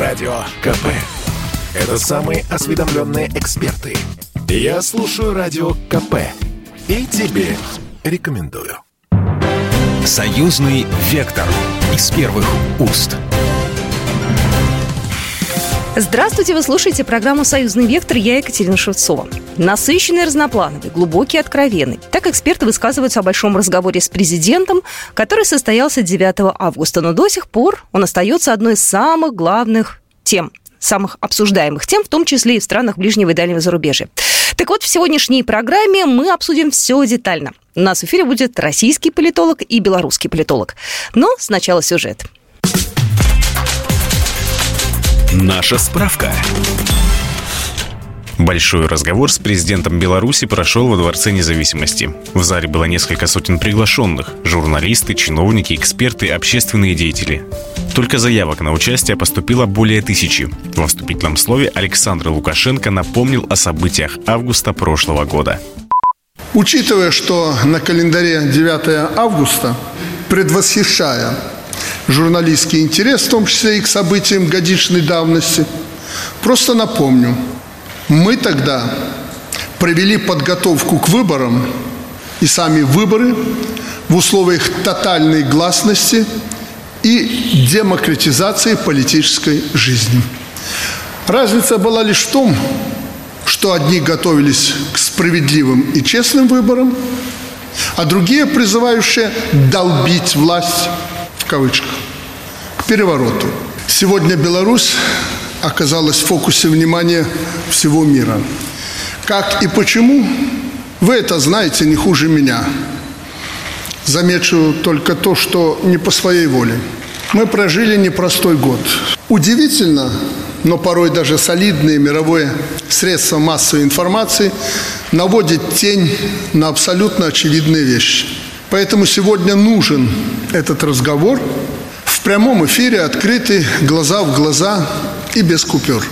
Радио КП. Это самые осведомленные эксперты. Я слушаю Радио КП. И тебе рекомендую. Союзный вектор из первых уст. Здравствуйте, вы слушаете программу «Союзный вектор», я Екатерина Шевцова. Насыщенный, разноплановый, глубокий, откровенный. Так эксперты высказываются о большом разговоре с президентом, который состоялся 9 августа, но до сих пор он остается одной из самых главных тем самых обсуждаемых тем, в том числе и в странах ближнего и дальнего зарубежья. Так вот, в сегодняшней программе мы обсудим все детально. У нас в эфире будет российский политолог и белорусский политолог. Но сначала сюжет. Наша справка. Большой разговор с президентом Беларуси прошел во Дворце независимости. В зале было несколько сотен приглашенных – журналисты, чиновники, эксперты, общественные деятели. Только заявок на участие поступило более тысячи. Во вступительном слове Александр Лукашенко напомнил о событиях августа прошлого года. Учитывая, что на календаре 9 августа, предвосхищая журналистский интерес, в том числе и к событиям годичной давности, просто напомню – мы тогда провели подготовку к выборам и сами выборы в условиях тотальной гласности и демократизации политической жизни. Разница была лишь в том, что одни готовились к справедливым и честным выборам, а другие, призывающие долбить власть, в кавычках, к перевороту. Сегодня Беларусь оказалась в фокусе внимания всего мира. Как и почему, вы это знаете не хуже меня. Замечу только то, что не по своей воле. Мы прожили непростой год. Удивительно, но порой даже солидные мировые средства массовой информации наводят тень на абсолютно очевидные вещи. Поэтому сегодня нужен этот разговор в прямом эфире, открытый, глаза в глаза, и без купюр.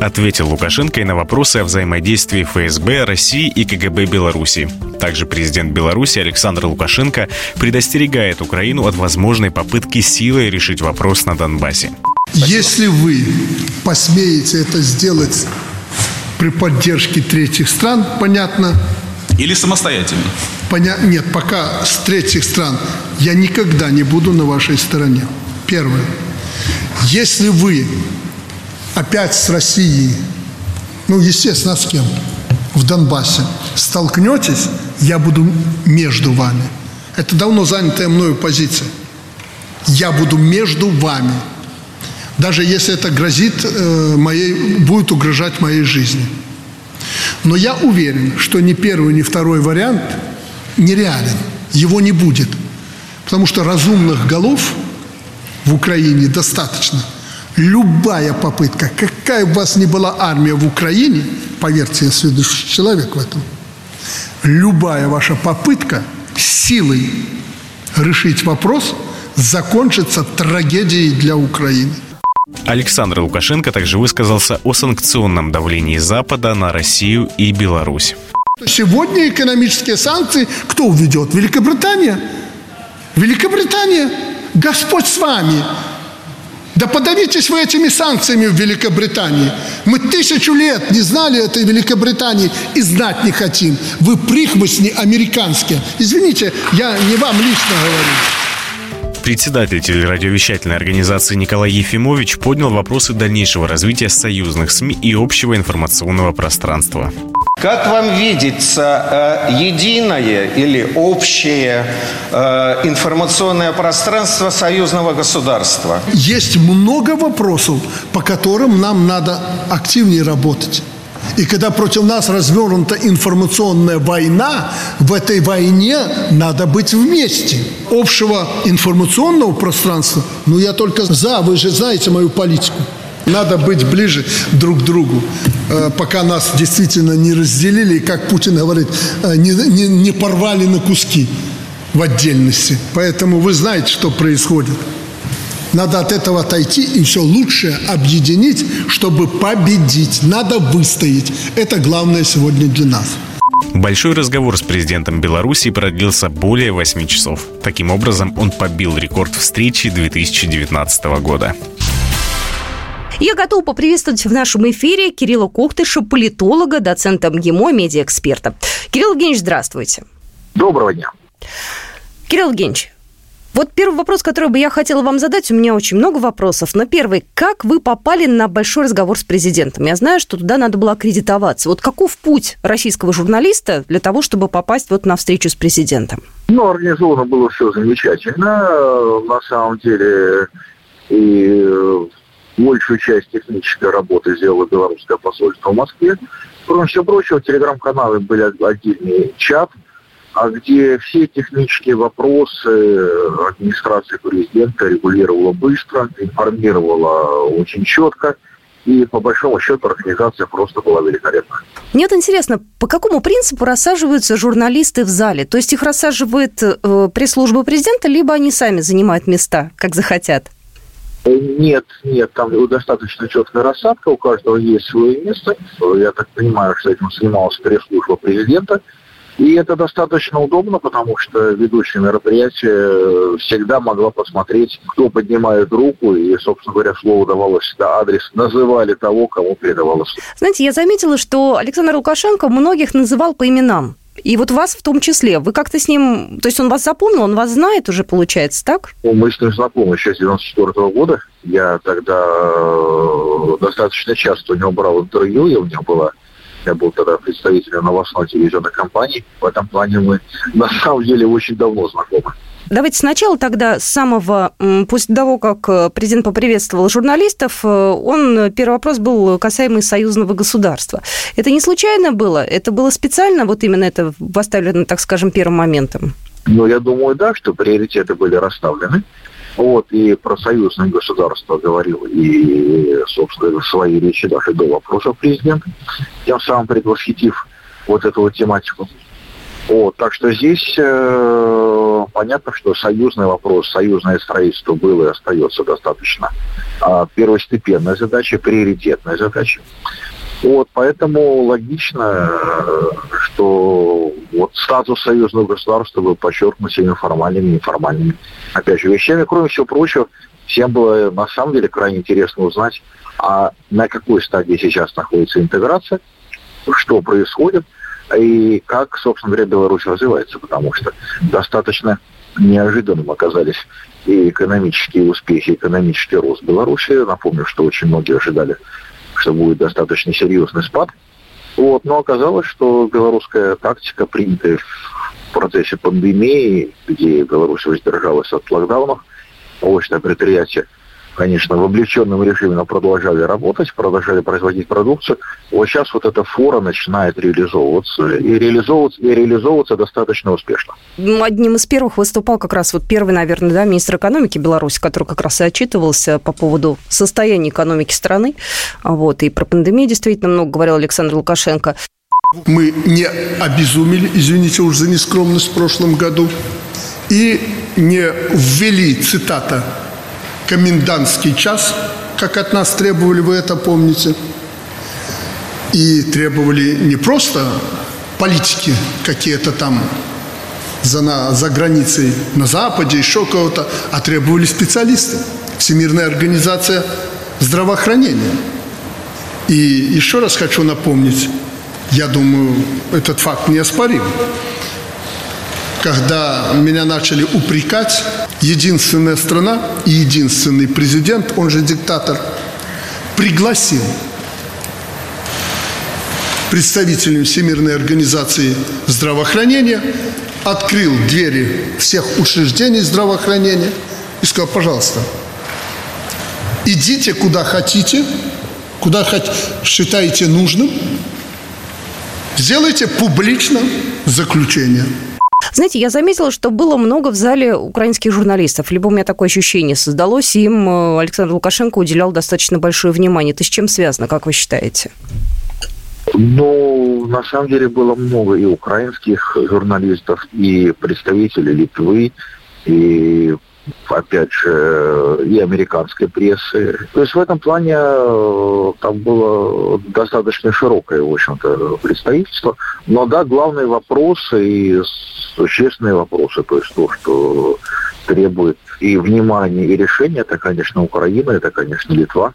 Ответил Лукашенко и на вопросы о взаимодействии ФСБ, России и КГБ Беларуси. Также президент Беларуси Александр Лукашенко предостерегает Украину от возможной попытки силой решить вопрос на Донбассе. Если вы посмеете это сделать при поддержке третьих стран, понятно. Или самостоятельно? Поня... Нет, пока с третьих стран я никогда не буду на вашей стороне. Первое. Если вы опять с Россией, ну, естественно, с кем? В Донбассе столкнетесь, я буду между вами. Это давно занятая мною позиция. Я буду между вами. Даже если это грозит э, моей, будет угрожать моей жизни. Но я уверен, что ни первый, ни второй вариант нереален. Его не будет. Потому что разумных голов в Украине достаточно – любая попытка, какая бы у вас ни была армия в Украине, поверьте, я следующий человек в этом, любая ваша попытка силой решить вопрос закончится трагедией для Украины. Александр Лукашенко также высказался о санкционном давлении Запада на Россию и Беларусь. Сегодня экономические санкции кто введет? Великобритания. Великобритания. Господь с вами. Да подавитесь вы этими санкциями в Великобритании. Мы тысячу лет не знали этой Великобритании и знать не хотим. Вы прихвостни американские. Извините, я не вам лично говорю. Председатель телерадиовещательной организации Николай Ефимович поднял вопросы дальнейшего развития союзных СМИ и общего информационного пространства. Как вам видится э, единое или общее э, информационное пространство союзного государства? Есть много вопросов, по которым нам надо активнее работать. И когда против нас развернута информационная война, в этой войне надо быть вместе. Общего информационного пространства, ну я только за, вы же знаете мою политику. Надо быть ближе друг к другу, э, пока нас действительно не разделили, и, как Путин говорит, э, не, не, не порвали на куски в отдельности. Поэтому вы знаете, что происходит. Надо от этого отойти и все лучше объединить, чтобы победить. Надо выстоять. Это главное сегодня для нас. Большой разговор с президентом Беларуси продлился более 8 часов. Таким образом, он побил рекорд встречи 2019 года. Я готова поприветствовать в нашем эфире Кирилла Кохтыша, политолога, доцента МГИМО, медиаэксперта. Кирилл Евгеньевич, здравствуйте. Доброго дня. Кирилл Евгеньевич, вот первый вопрос, который бы я хотела вам задать, у меня очень много вопросов, но первый, как вы попали на большой разговор с президентом? Я знаю, что туда надо было аккредитоваться. Вот каков путь российского журналиста для того, чтобы попасть вот на встречу с президентом? Ну, организовано было все замечательно. На самом деле, и большую часть технической работы сделало белорусское посольство в Москве. Кроме всего прочего, телеграм-каналы были отдельный чат – где все технические вопросы администрация президента регулировала быстро, информировала очень четко, и по большому счету организация просто была великолепна. Мне вот интересно, по какому принципу рассаживаются журналисты в зале? То есть их рассаживает э, пресс-служба президента, либо они сами занимают места, как захотят? Э, нет, нет, там достаточно четкая рассадка, у каждого есть свое место. Я так понимаю, что этим занималась пресс-служба президента – и это достаточно удобно, потому что ведущее мероприятие всегда могла посмотреть, кто поднимает руку, и, собственно говоря, слово давалось всегда адрес, называли того, кому передавалось. Знаете, я заметила, что Александр Лукашенко многих называл по именам. И вот вас в том числе. Вы как-то с ним... То есть он вас запомнил, он вас знает уже, получается, так? Ну, мы с ним знакомы еще с 94 -го года. Я тогда э, достаточно часто у него брал интервью, и у него была я был тогда представителем новостной телевизионной компании. В этом плане мы на самом деле очень давно знакомы. Давайте сначала тогда с самого, после того, как э, президент поприветствовал журналистов, э, он, первый вопрос был касаемый союзного государства. Это не случайно было? Это было специально, вот именно это поставлено, так скажем, первым моментом? Ну, я думаю, да, что приоритеты были расставлены. Вот, и про союзное государство говорил, и, собственно, в своей речи даже до вопросов президента, тем самым предвосхитив вот эту вот тематику. Вот, так что здесь э, понятно, что союзный вопрос, союзное строительство было и остается достаточно э, первостепенной задачей, приоритетной задачей. Вот, поэтому логично, что вот статус союзного государства был подчеркнут всеми формальными и неформальными, опять же, вещами. Кроме всего прочего, всем было на самом деле крайне интересно узнать, а на какой стадии сейчас находится интеграция, что происходит, и как, собственно говоря, Беларусь развивается, потому что достаточно неожиданным оказались и экономические успехи, экономический рост Беларуси. Напомню, что очень многие ожидали что будет достаточно серьезный спад. Вот, но оказалось, что белорусская тактика, принятая в процессе пандемии, где Беларусь воздержалась от локдаунов, очное предприятие конечно, в облегченном режиме, но продолжали работать, продолжали производить продукцию. Вот сейчас вот эта фора начинает реализовываться, и реализовываться, и реализовываться достаточно успешно. Ну, одним из первых выступал как раз вот первый, наверное, да, министр экономики Беларуси, который как раз и отчитывался по поводу состояния экономики страны. Вот, и про пандемию действительно много говорил Александр Лукашенко. Мы не обезумели, извините уж за нескромность в прошлом году, и не ввели, цитата, комендантский час, как от нас требовали, вы это помните. И требовали не просто политики какие-то там за, на, за границей, на Западе, еще кого-то, а требовали специалисты. Всемирная организация здравоохранения. И еще раз хочу напомнить, я думаю, этот факт неоспорим когда меня начали упрекать, единственная страна и единственный президент, он же диктатор, пригласил представителей Всемирной организации здравоохранения, открыл двери всех учреждений здравоохранения и сказал, пожалуйста, идите куда хотите, куда хоть считаете нужным, сделайте публично заключение – знаете, я заметила, что было много в зале украинских журналистов. Либо у меня такое ощущение создалось, им э, Александр Лукашенко уделял достаточно большое внимание. Это с чем связано, как вы считаете? Ну, на самом деле было много и украинских журналистов, и представителей Литвы, и опять же, и американской прессы. То есть в этом плане э, там было достаточно широкое, в общем-то, представительство. Но да, главные вопросы и существенные вопросы, то есть то, что требует и внимания, и решения, это, конечно, Украина, это, конечно, Литва.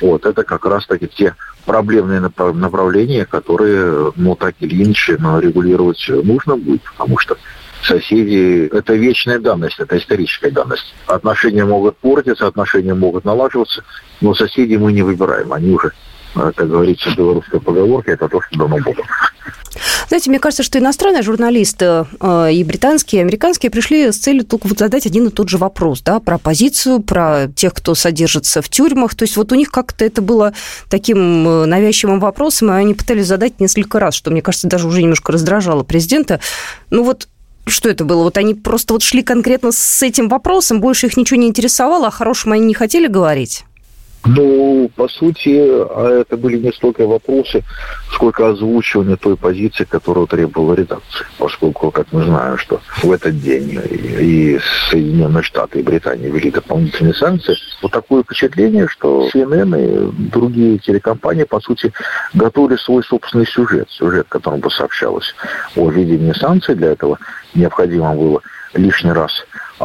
Вот, это как раз-таки те проблемные направления, которые, ну, так или иначе, регулировать нужно будет, потому что соседи – это вечная данность, это историческая данность. Отношения могут портиться, отношения могут налаживаться, но соседей мы не выбираем, они уже как говорится в белорусской поговорке, это то, что дано Богом. Знаете, мне кажется, что иностранные журналисты э, и британские, и американские пришли с целью только вот задать один и тот же вопрос, да, про оппозицию, про тех, кто содержится в тюрьмах. То есть вот у них как-то это было таким э, навязчивым вопросом, и они пытались задать несколько раз, что, мне кажется, даже уже немножко раздражало президента. Ну вот что это было? Вот они просто вот шли конкретно с этим вопросом, больше их ничего не интересовало, а о хорошем они не хотели говорить? Ну, по сути, а это были не столько вопросы, сколько озвучивания той позиции, которую требовала редакция. Поскольку, как мы знаем, что в этот день и Соединенные Штаты, и Британия ввели дополнительные санкции, вот такое впечатление, что CNN и другие телекомпании, по сути, готовили свой собственный сюжет, сюжет, которым бы сообщалось о введении санкций. Для этого необходимо было лишний раз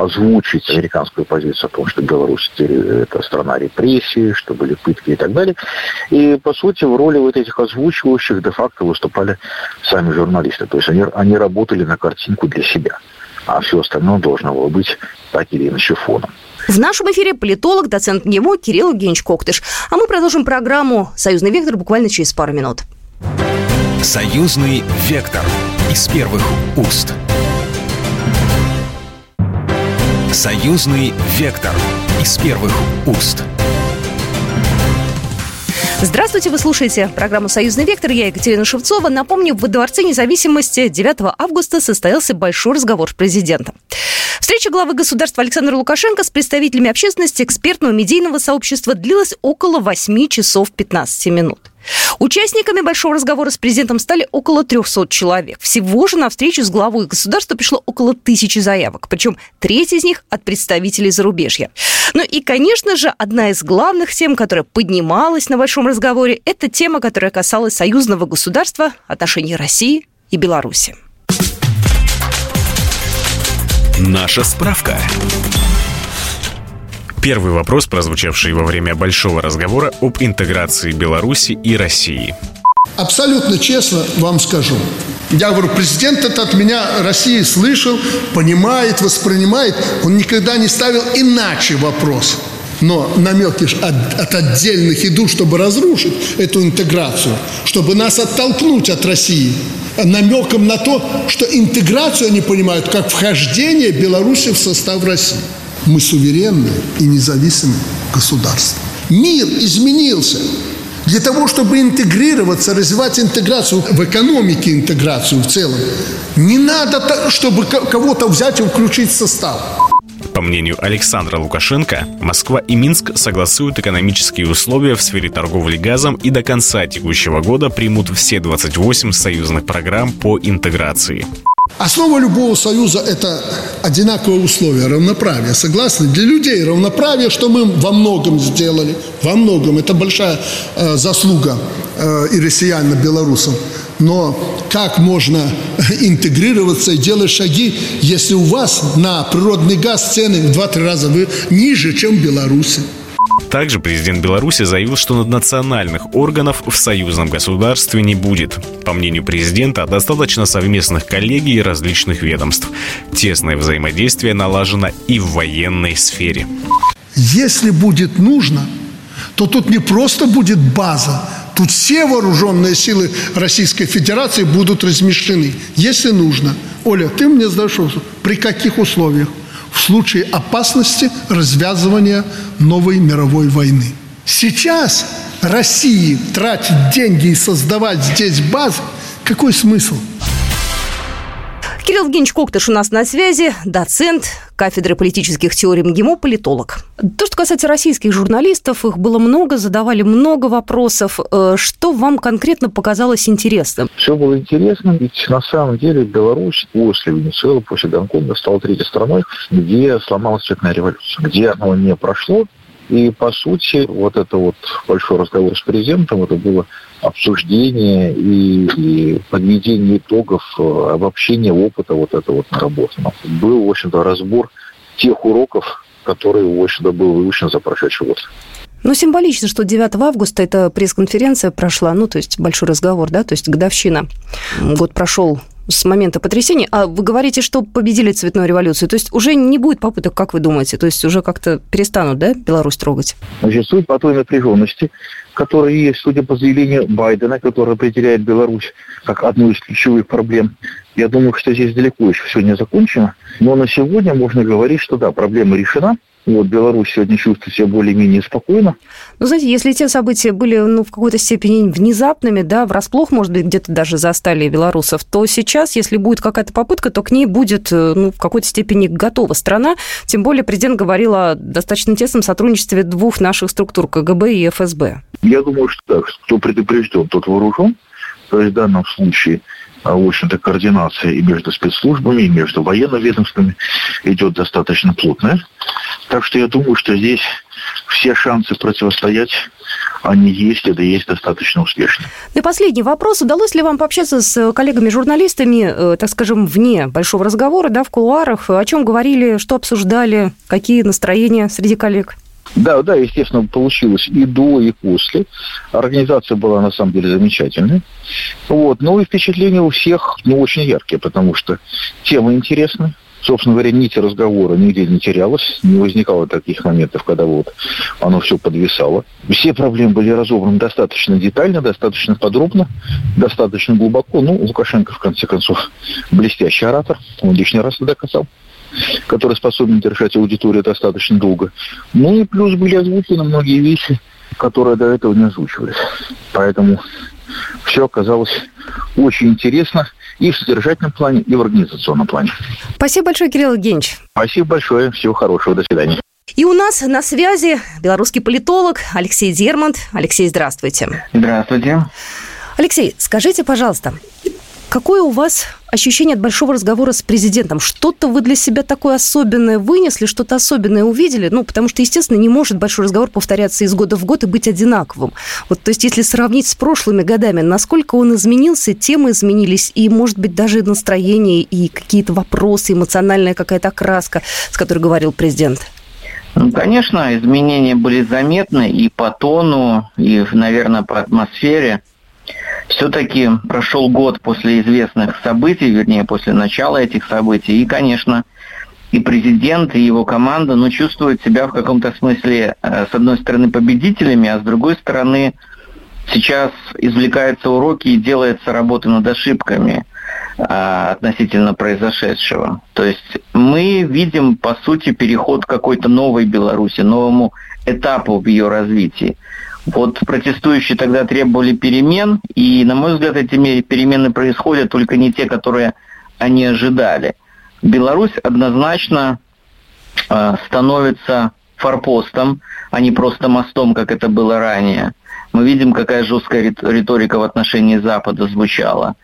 озвучить американскую позицию о том, что Беларусь это страна репрессий, что были пытки и так далее. И, по сути, в роли вот этих озвучивающих де-факто выступали сами журналисты. То есть они, они работали на картинку для себя. А все остальное должно было быть так или иначе фоном. В нашем эфире политолог, доцент НГИМО Кирилл Евгеньевич Коктыш. А мы продолжим программу «Союзный вектор» буквально через пару минут. «Союзный вектор» из первых уст. Союзный вектор из первых уст. Здравствуйте, вы слушаете программу «Союзный вектор». Я Екатерина Шевцова. Напомню, в Дворце независимости 9 августа состоялся большой разговор с президентом. Встреча главы государства Александра Лукашенко с представителями общественности, экспертного медийного сообщества длилась около 8 часов 15 минут. Участниками большого разговора с президентом стали около 300 человек. Всего же на встречу с главой государства пришло около тысячи заявок, причем треть из них от представителей зарубежья. Ну и, конечно же, одна из главных тем, которая поднималась на большом разговоре, это тема, которая касалась союзного государства, отношений России и Беларуси. Наша справка. Первый вопрос, прозвучавший во время большого разговора об интеграции Беларуси и России. Абсолютно честно вам скажу. Я говорю, президент это от меня России слышал, понимает, воспринимает. Он никогда не ставил иначе вопрос. Но намеки от, от отдельных идут, чтобы разрушить эту интеграцию, чтобы нас оттолкнуть от России. Намеком на то, что интеграцию они понимают как вхождение Беларуси в состав России. Мы суверенное и независимое государство. Мир изменился. Для того, чтобы интегрироваться, развивать интеграцию в экономике, интеграцию в целом, не надо, чтобы кого-то взять и включить в состав. По мнению Александра Лукашенко, Москва и Минск согласуют экономические условия в сфере торговли газом и до конца текущего года примут все 28 союзных программ по интеграции. Основа любого союза – это одинаковые условия, равноправие. Согласны? Для людей равноправие, что мы во многом сделали. Во многом. Это большая э, заслуга э, и россиян, и белорусам. Но как можно интегрироваться и делать шаги, если у вас на природный газ цены в 2-3 раза ниже, чем в Беларуси? Также президент Беларуси заявил, что наднациональных органов в союзном государстве не будет. По мнению президента, достаточно совместных коллегий различных ведомств. Тесное взаимодействие налажено и в военной сфере. Если будет нужно, то тут не просто будет база, тут все вооруженные силы Российской Федерации будут размещены, если нужно. Оля, ты мне сдашь при каких условиях? В случае опасности развязывания новой мировой войны. Сейчас России тратить деньги и создавать здесь базы, какой смысл? Кирилл Евгеньевич Коктыш у нас на связи, доцент кафедры политических теорий МГИМО, политолог. То, что касается российских журналистов, их было много, задавали много вопросов. Э, что вам конкретно показалось интересным? Все было интересно, ведь на самом деле Беларусь после Венесуэлы, после Гонконга стала третьей страной, где сломалась цветная революция, где оно не прошло, и, по сути, вот это вот большой разговор с президентом, это было обсуждение и, и подведение итогов, э, обобщение опыта вот этого вот наработанного. Был, в общем-то, разбор тех уроков, которые, в общем-то, был выучен за прошедший год. Ну, символично, что 9 августа эта пресс-конференция прошла, ну, то есть большой разговор, да, то есть годовщина. Год прошел с момента потрясения. А вы говорите, что победили цветную революцию. То есть уже не будет попыток, как вы думаете? То есть уже как-то перестанут, да, Беларусь трогать? Значит, суть по той напряженности, которая есть, судя по заявлению Байдена, который определяет Беларусь как одну из ключевых проблем. Я думаю, что здесь далеко еще все не закончено. Но на сегодня можно говорить, что да, проблема решена. Вот Беларусь сегодня чувствует себя более-менее спокойно. Ну, знаете, если те события были ну, в какой-то степени внезапными, да, врасплох, может быть, где-то даже застали белорусов, то сейчас, если будет какая-то попытка, то к ней будет э, ну, в какой-то степени готова страна. Тем более президент говорил о достаточно тесном сотрудничестве двух наших структур, КГБ и ФСБ. Я думаю, что так, кто предупрежден, тот вооружен. То есть в данном случае а, в общем-то, координация и между спецслужбами, и между военными ведомствами идет достаточно плотная. Так что я думаю, что здесь все шансы противостоять, они есть, это есть достаточно успешно. И последний вопрос. Удалось ли вам пообщаться с коллегами-журналистами, э, так скажем, вне большого разговора, да, в кулуарах? О чем говорили, что обсуждали, какие настроения среди коллег? Да, да, естественно, получилось и до, и после. Организация была на самом деле замечательная. Вот. Ну и впечатления у всех ну, очень яркие, потому что тема интересная. Собственно говоря, нити разговора нигде не терялось, не возникало таких моментов, когда вот оно все подвисало. Все проблемы были разобраны достаточно детально, достаточно подробно, достаточно глубоко. Ну, Лукашенко, в конце концов, блестящий оратор, он лишний раз это доказал который способен держать аудиторию достаточно долго. Ну и плюс были озвучены многие вещи, которые до этого не озвучивались. Поэтому все оказалось очень интересно и в содержательном плане, и в организационном плане. Спасибо большое, Кирилл Евгеньевич. Спасибо большое. Всего хорошего. До свидания. И у нас на связи белорусский политолог Алексей Дермонт. Алексей, здравствуйте. Здравствуйте. Алексей, скажите, пожалуйста, Какое у вас ощущение от большого разговора с президентом? Что-то вы для себя такое особенное вынесли, что-то особенное увидели? Ну, потому что, естественно, не может большой разговор повторяться из года в год и быть одинаковым. Вот, то есть, если сравнить с прошлыми годами, насколько он изменился, темы изменились, и, может быть, даже настроение, и какие-то вопросы, эмоциональная какая-то окраска, с которой говорил президент? Ну, конечно, изменения были заметны и по тону, и, наверное, по атмосфере – все-таки прошел год после известных событий, вернее, после начала этих событий, и, конечно, и президент, и его команда, ну, чувствуют себя в каком-то смысле, э, с одной стороны, победителями, а с другой стороны, сейчас извлекаются уроки и делается работа над ошибками э, относительно произошедшего. То есть мы видим, по сути, переход к какой-то новой Беларуси, новому этапу в ее развитии. Вот протестующие тогда требовали перемен, и, на мой взгляд, эти перемены происходят только не те, которые они ожидали. Беларусь однозначно э, становится форпостом, а не просто мостом, как это было ранее. Мы видим, какая жесткая риторика в отношении Запада звучала.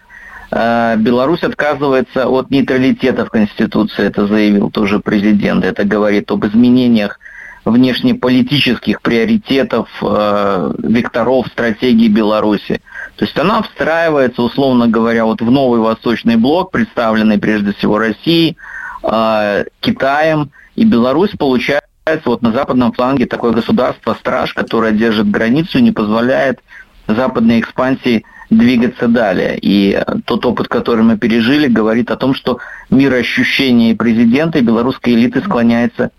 Э, Беларусь отказывается от нейтралитета в Конституции, это заявил тоже президент. Это говорит об изменениях внешнеполитических приоритетов, э, векторов стратегии Беларуси. То есть она встраивается, условно говоря, вот в новый восточный блок, представленный прежде всего Россией, э, Китаем, и Беларусь получается вот на западном фланге такое государство-страж, которое держит границу и не позволяет западной экспансии двигаться далее. И тот опыт, который мы пережили, говорит о том, что мироощущение президента и белорусской элиты склоняется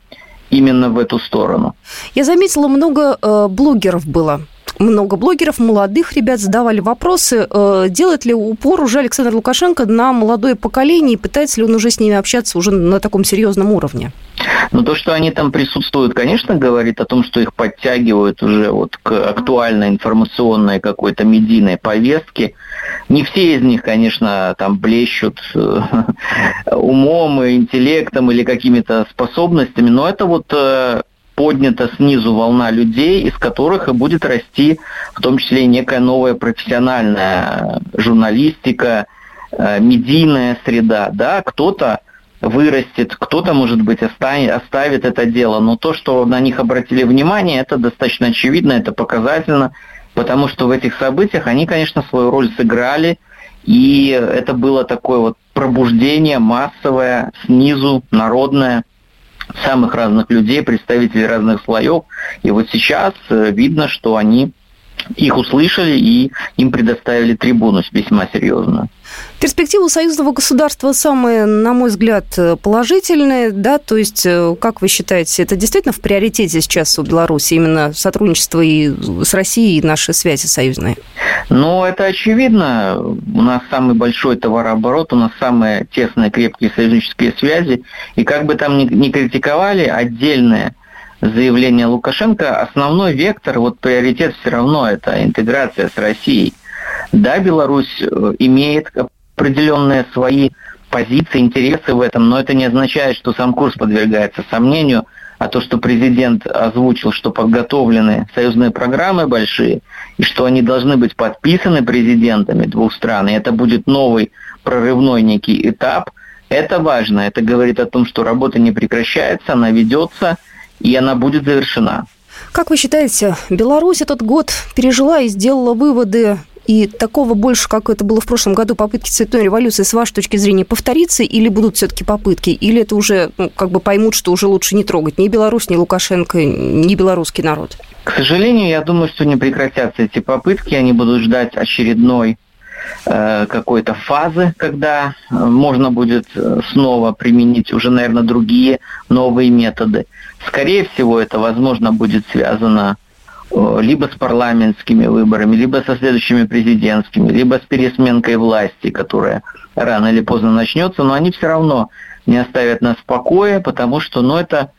именно в эту сторону. Я заметила, много э, блогеров было много блогеров, молодых ребят задавали вопросы, э, делает ли упор уже Александр Лукашенко на молодое поколение и пытается ли он уже с ними общаться уже на таком серьезном уровне? Ну, то, что они там присутствуют, конечно, говорит о том, что их подтягивают уже вот к актуальной информационной какой-то медийной повестке. Не все из них, конечно, там блещут э, умом, интеллектом или какими-то способностями, но это вот э, поднята снизу волна людей, из которых и будет расти в том числе и некая новая профессиональная журналистика, э, медийная среда. Да, кто-то вырастет, кто-то, может быть, оставит это дело, но то, что на них обратили внимание, это достаточно очевидно, это показательно, потому что в этих событиях они, конечно, свою роль сыграли, и это было такое вот пробуждение массовое, снизу, народное, самых разных людей, представителей разных слоев. И вот сейчас э, видно, что они их услышали и им предоставили трибуну весьма серьезную. Перспектива союзного государства самая, на мой взгляд, положительная, да, то есть, э, как вы считаете, это действительно в приоритете сейчас у Беларуси, именно сотрудничество и с Россией, и наши связи союзные? Ну, это очевидно. У нас самый большой товарооборот, у нас самые тесные, крепкие союзнические связи, и как бы там ни, ни критиковали, отдельные заявление Лукашенко, основной вектор, вот приоритет все равно это интеграция с Россией. Да, Беларусь э, имеет определенные свои позиции, интересы в этом, но это не означает, что сам курс подвергается сомнению, а то, что президент озвучил, что подготовлены союзные программы большие, и что они должны быть подписаны президентами двух стран, и это будет новый прорывной некий этап, это важно. Это говорит о том, что работа не прекращается, она ведется – и она будет завершена. Как вы считаете, Беларусь этот год пережила и сделала выводы и такого больше, как это было в прошлом году, попытки цветной революции, с вашей точки зрения, повторится или будут все-таки попытки? Или это уже ну, как бы поймут, что уже лучше не трогать ни Беларусь, ни Лукашенко, ни белорусский народ? К сожалению, я думаю, что не прекратятся эти попытки. Они будут ждать очередной э, какой-то фазы, когда можно будет э, снова применить уже, наверное, другие новые методы. Скорее всего, это, возможно, будет связано либо с парламентскими выборами, либо со следующими президентскими, либо с пересменкой власти, которая рано или поздно начнется, но они все равно не оставят нас в покое, потому что ну, это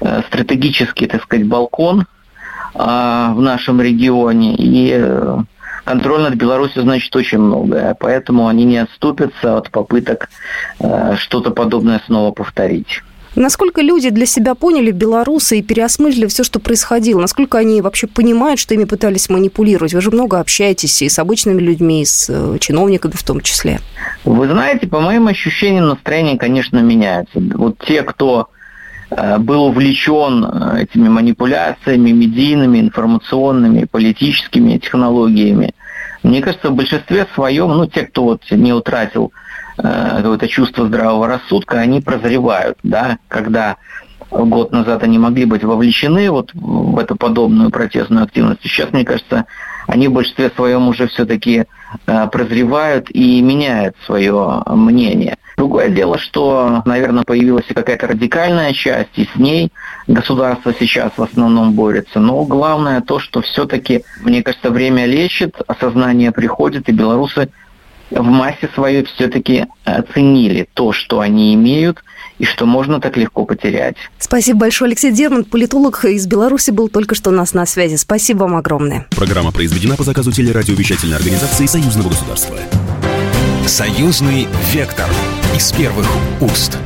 э, стратегический, так сказать, балкон а, в нашем регионе, и э, контроль над Беларусью значит очень многое, поэтому они не отступятся от попыток что-то подобное снова повторить. Насколько люди для себя поняли белорусы и переосмыслили все, что происходило? Насколько они вообще понимают, что ими пытались манипулировать? Вы же много общаетесь и с обычными людьми, и с э, чиновниками в том числе. Вы знаете, по моим ощущениям, настроение, конечно, меняется. Вот те, кто э, был увлечен э, этими манипуляциями медийными, информационными, политическими технологиями. Мне кажется, в большинстве своем, ну, те, кто вот не утратил какое-то чувство здравого рассудка, они прозревают, да, когда год назад они могли быть вовлечены вот в эту подобную протестную активность. Сейчас, мне кажется, они в большинстве своем уже все-таки э, прозревают и меняют свое мнение. Другое дело, что, наверное, появилась и какая-то радикальная часть, и с ней государство сейчас в основном борется. Но главное то, что все-таки, мне кажется, время лечит, осознание приходит, и белорусы в массе своей все-таки оценили то, что они имеют, и что можно так легко потерять. Спасибо большое, Алексей Дерман, политолог из Беларуси, был только что у нас на связи. Спасибо вам огромное. Программа произведена по заказу телерадиовещательной организации Союзного государства. Союзный вектор из первых уст.